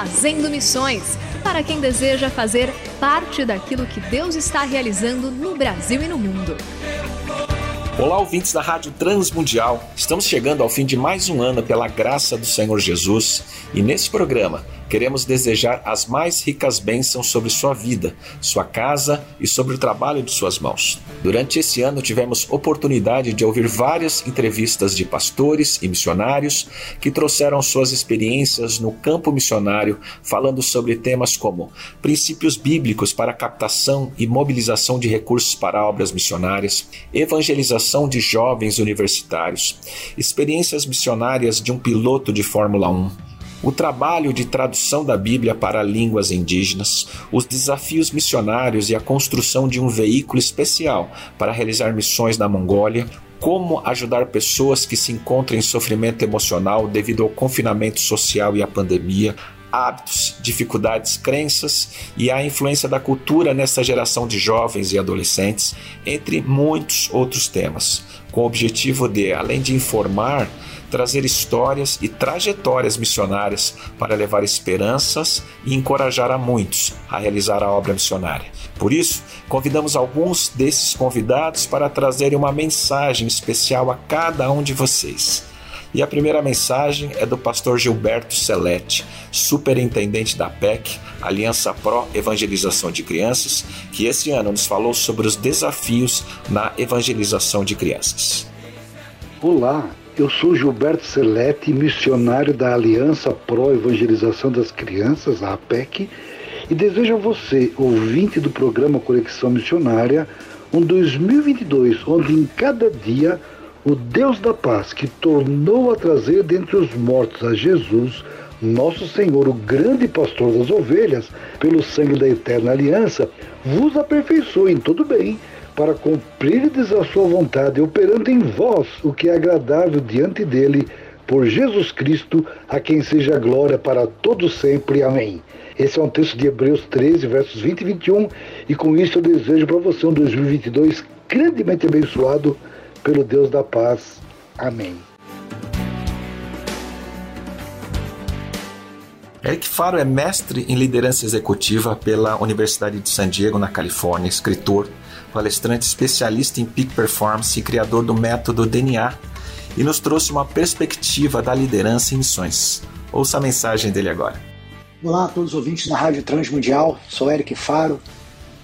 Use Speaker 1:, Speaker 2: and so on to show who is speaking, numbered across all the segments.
Speaker 1: Fazendo Missões para quem deseja fazer parte daquilo que Deus está realizando no Brasil e no mundo.
Speaker 2: Olá, ouvintes da Rádio Transmundial. Estamos chegando ao fim de mais um ano pela graça do Senhor Jesus e nesse programa queremos desejar as mais ricas bênçãos sobre sua vida, sua casa e sobre o trabalho de suas mãos. Durante esse ano tivemos oportunidade de ouvir várias entrevistas de pastores e missionários que trouxeram suas experiências no campo missionário, falando sobre temas como princípios bíblicos para captação e mobilização de recursos para obras missionárias, evangelização de jovens universitários, experiências missionárias de um piloto de Fórmula 1 o trabalho de tradução da Bíblia para línguas indígenas, os desafios missionários e a construção de um veículo especial para realizar missões na Mongólia, como ajudar pessoas que se encontram em sofrimento emocional devido ao confinamento social e à pandemia, hábitos, dificuldades, crenças e a influência da cultura nessa geração de jovens e adolescentes, entre muitos outros temas, com o objetivo de, além de informar, trazer histórias e trajetórias missionárias para levar esperanças e encorajar a muitos a realizar a obra missionária. Por isso, convidamos alguns desses convidados para trazerem uma mensagem especial a cada um de vocês. E a primeira mensagem é do pastor Gilberto Celete, superintendente da PEC, Aliança Pro Evangelização de Crianças, que esse ano nos falou sobre os desafios na evangelização de crianças.
Speaker 3: Olá, eu sou Gilberto Celete, missionário da Aliança Pro Evangelização das Crianças, a APEC, e desejo a você, ouvinte do programa Conexão Missionária, um 2022 onde em cada dia o Deus da paz, que tornou a trazer dentre os mortos a Jesus, nosso Senhor, o grande pastor das ovelhas, pelo sangue da eterna aliança, vos aperfeiçoe em todo bem para cumprirdes a sua vontade, operando em vós o que é agradável diante dele, por Jesus Cristo, a quem seja glória para todos sempre. Amém. Esse é um texto de Hebreus 13, versos 20 e 21, e com isso eu desejo para você um 2022 grandemente abençoado pelo Deus da paz. Amém.
Speaker 2: Eric Faro é mestre em liderança executiva pela Universidade de San Diego, na Califórnia, escritor, palestrante especialista em peak performance e criador do método DNA, e nos trouxe uma perspectiva da liderança em missões. Ouça a mensagem dele agora.
Speaker 4: Olá a todos os ouvintes da Rádio Transmundial, sou Eric Faro,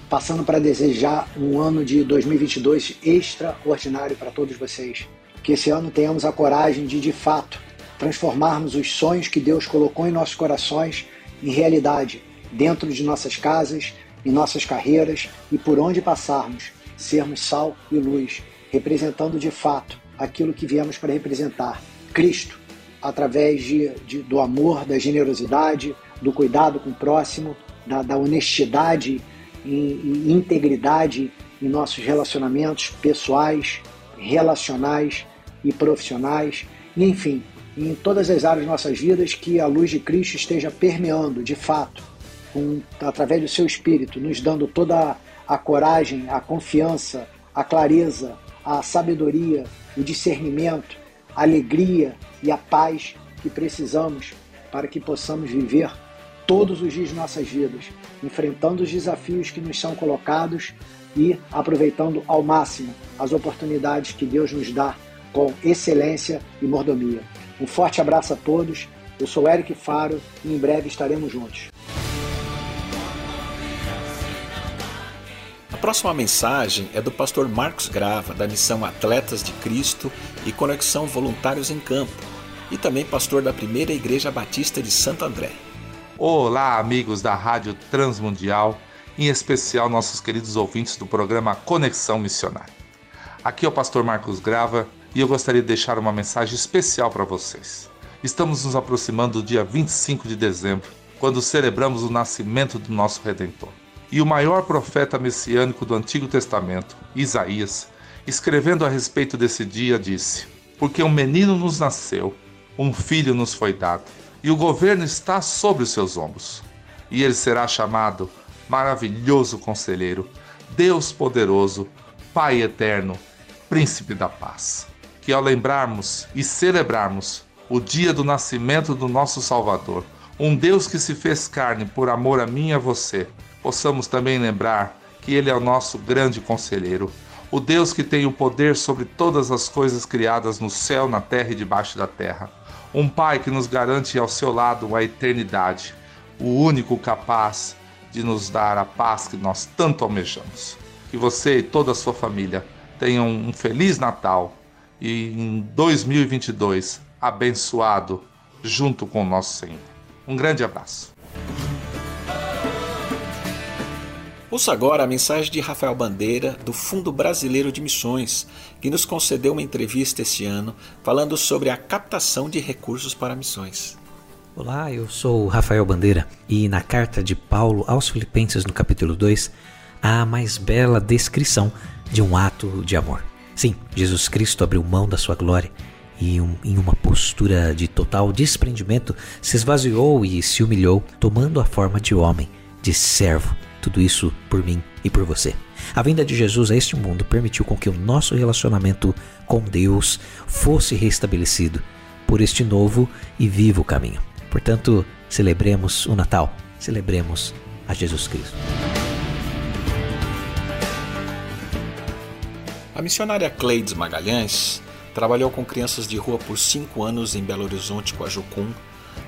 Speaker 4: passando para desejar um ano de 2022 extraordinário para todos vocês. Que esse ano tenhamos a coragem de, de fato, transformarmos os sonhos que Deus colocou em nossos corações em realidade, dentro de nossas casas, em nossas carreiras e por onde passarmos, sermos sal e luz, representando de fato aquilo que viemos para representar: Cristo, através de, de do amor, da generosidade, do cuidado com o próximo, da, da honestidade e, e integridade em nossos relacionamentos pessoais, relacionais e profissionais, enfim, em todas as áreas de nossas vidas, que a luz de Cristo esteja permeando de fato com, através do seu Espírito, nos dando toda a coragem, a confiança, a clareza, a sabedoria, o discernimento, a alegria e a paz que precisamos para que possamos viver todos os dias de nossas vidas, enfrentando os desafios que nos são colocados e aproveitando ao máximo as oportunidades que Deus nos dá com excelência e mordomia. Um forte abraço a todos. Eu sou Eric Faro e em breve estaremos juntos.
Speaker 2: A próxima mensagem é do pastor Marcos Grava, da missão Atletas de Cristo e Conexão Voluntários em Campo, e também pastor da Primeira Igreja Batista de Santo André.
Speaker 5: Olá, amigos da Rádio Transmundial, em especial nossos queridos ouvintes do programa Conexão Missionária. Aqui é o pastor Marcos Grava e eu gostaria de deixar uma mensagem especial para vocês. Estamos nos aproximando do dia 25 de dezembro, quando celebramos o nascimento do nosso Redentor. E o maior profeta messiânico do Antigo Testamento, Isaías, escrevendo a respeito desse dia, disse: Porque um menino nos nasceu, um filho nos foi dado, e o governo está sobre os seus ombros. E ele será chamado Maravilhoso Conselheiro, Deus Poderoso, Pai Eterno, Príncipe da Paz. Que ao lembrarmos e celebrarmos o dia do nascimento do nosso Salvador, um Deus que se fez carne por amor a mim e a você, possamos também lembrar que Ele é o nosso grande conselheiro, o Deus que tem o poder sobre todas as coisas criadas no céu, na terra e debaixo da terra. Um Pai que nos garante ao seu lado a eternidade, o único capaz de nos dar a paz que nós tanto almejamos. Que você e toda a sua família tenham um feliz Natal e em 2022 abençoado junto com o nosso Senhor. Um grande abraço.
Speaker 2: Ouça agora a mensagem de Rafael Bandeira, do Fundo Brasileiro de Missões, que nos concedeu uma entrevista este ano falando sobre a captação de recursos para missões.
Speaker 6: Olá, eu sou Rafael Bandeira e na carta de Paulo aos Filipenses, no capítulo 2, há a mais bela descrição de um ato de amor. Sim, Jesus Cristo abriu mão da sua glória e, um, em uma postura de total desprendimento, se esvaziou e se humilhou, tomando a forma de homem, de servo. Tudo isso por mim e por você. A vinda de Jesus a este mundo permitiu com que o nosso relacionamento com Deus fosse restabelecido por este novo e vivo caminho. Portanto, celebremos o Natal, celebremos a Jesus Cristo.
Speaker 2: A missionária Cleides Magalhães trabalhou com crianças de rua por 5 anos em Belo Horizonte com a Jucum,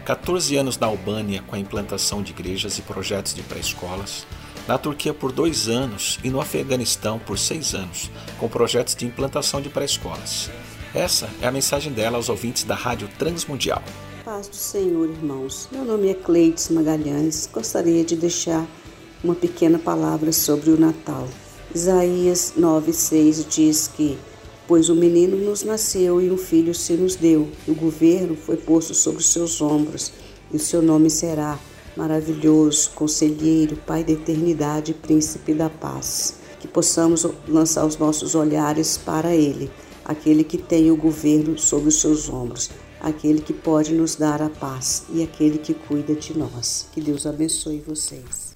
Speaker 2: 14 anos na Albânia com a implantação de igrejas e projetos de pré-escolas, na Turquia por dois anos e no Afeganistão por seis anos, com projetos de implantação de pré-escolas. Essa é a mensagem dela aos ouvintes da Rádio Transmundial.
Speaker 7: Paz do Senhor, irmãos. Meu nome é Cleides Magalhães. Gostaria de deixar uma pequena palavra sobre o Natal. Isaías 9,6 diz que: Pois o menino nos nasceu e um filho se nos deu, e o governo foi posto sobre os seus ombros, e o seu nome será maravilhoso, conselheiro, Pai da eternidade, príncipe da paz. Que possamos lançar os nossos olhares para Ele, aquele que tem o governo sobre os seus ombros, aquele que pode nos dar a paz e aquele que cuida de nós. Que Deus abençoe vocês.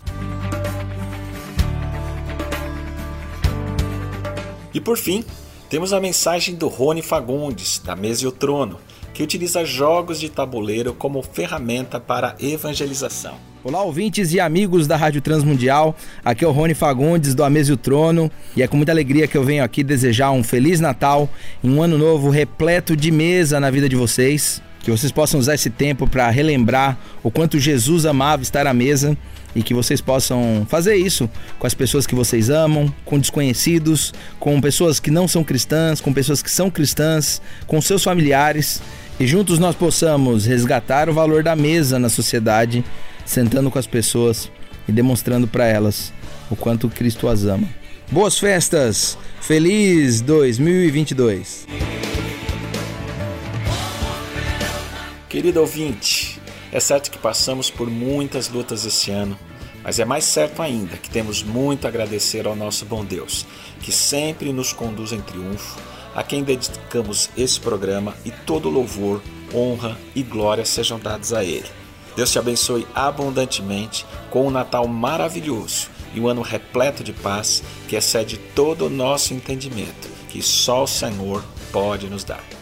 Speaker 2: E por fim, temos a mensagem do Rony Fagundes, da Mesa e o Trono, que utiliza jogos de tabuleiro como ferramenta para evangelização.
Speaker 8: Olá, ouvintes e amigos da Rádio Transmundial. Aqui é o Rony Fagundes do Amês e o Trono e é com muita alegria que eu venho aqui desejar um feliz Natal e um ano novo repleto de mesa na vida de vocês. Que vocês possam usar esse tempo para relembrar o quanto Jesus amava estar à mesa e que vocês possam fazer isso com as pessoas que vocês amam, com desconhecidos, com pessoas que não são cristãs, com pessoas que são cristãs, com seus familiares e juntos nós possamos resgatar o valor da mesa na sociedade, sentando com as pessoas e demonstrando para elas o quanto Cristo as ama. Boas festas! Feliz 2022!
Speaker 2: Querido ouvinte, é certo que passamos por muitas lutas esse ano, mas é mais certo ainda que temos muito a agradecer ao nosso bom Deus, que sempre nos conduz em triunfo, a quem dedicamos esse programa e todo louvor, honra e glória sejam dados a Ele. Deus te abençoe abundantemente com um Natal maravilhoso e um ano repleto de paz que excede todo o nosso entendimento, que só o Senhor pode nos dar.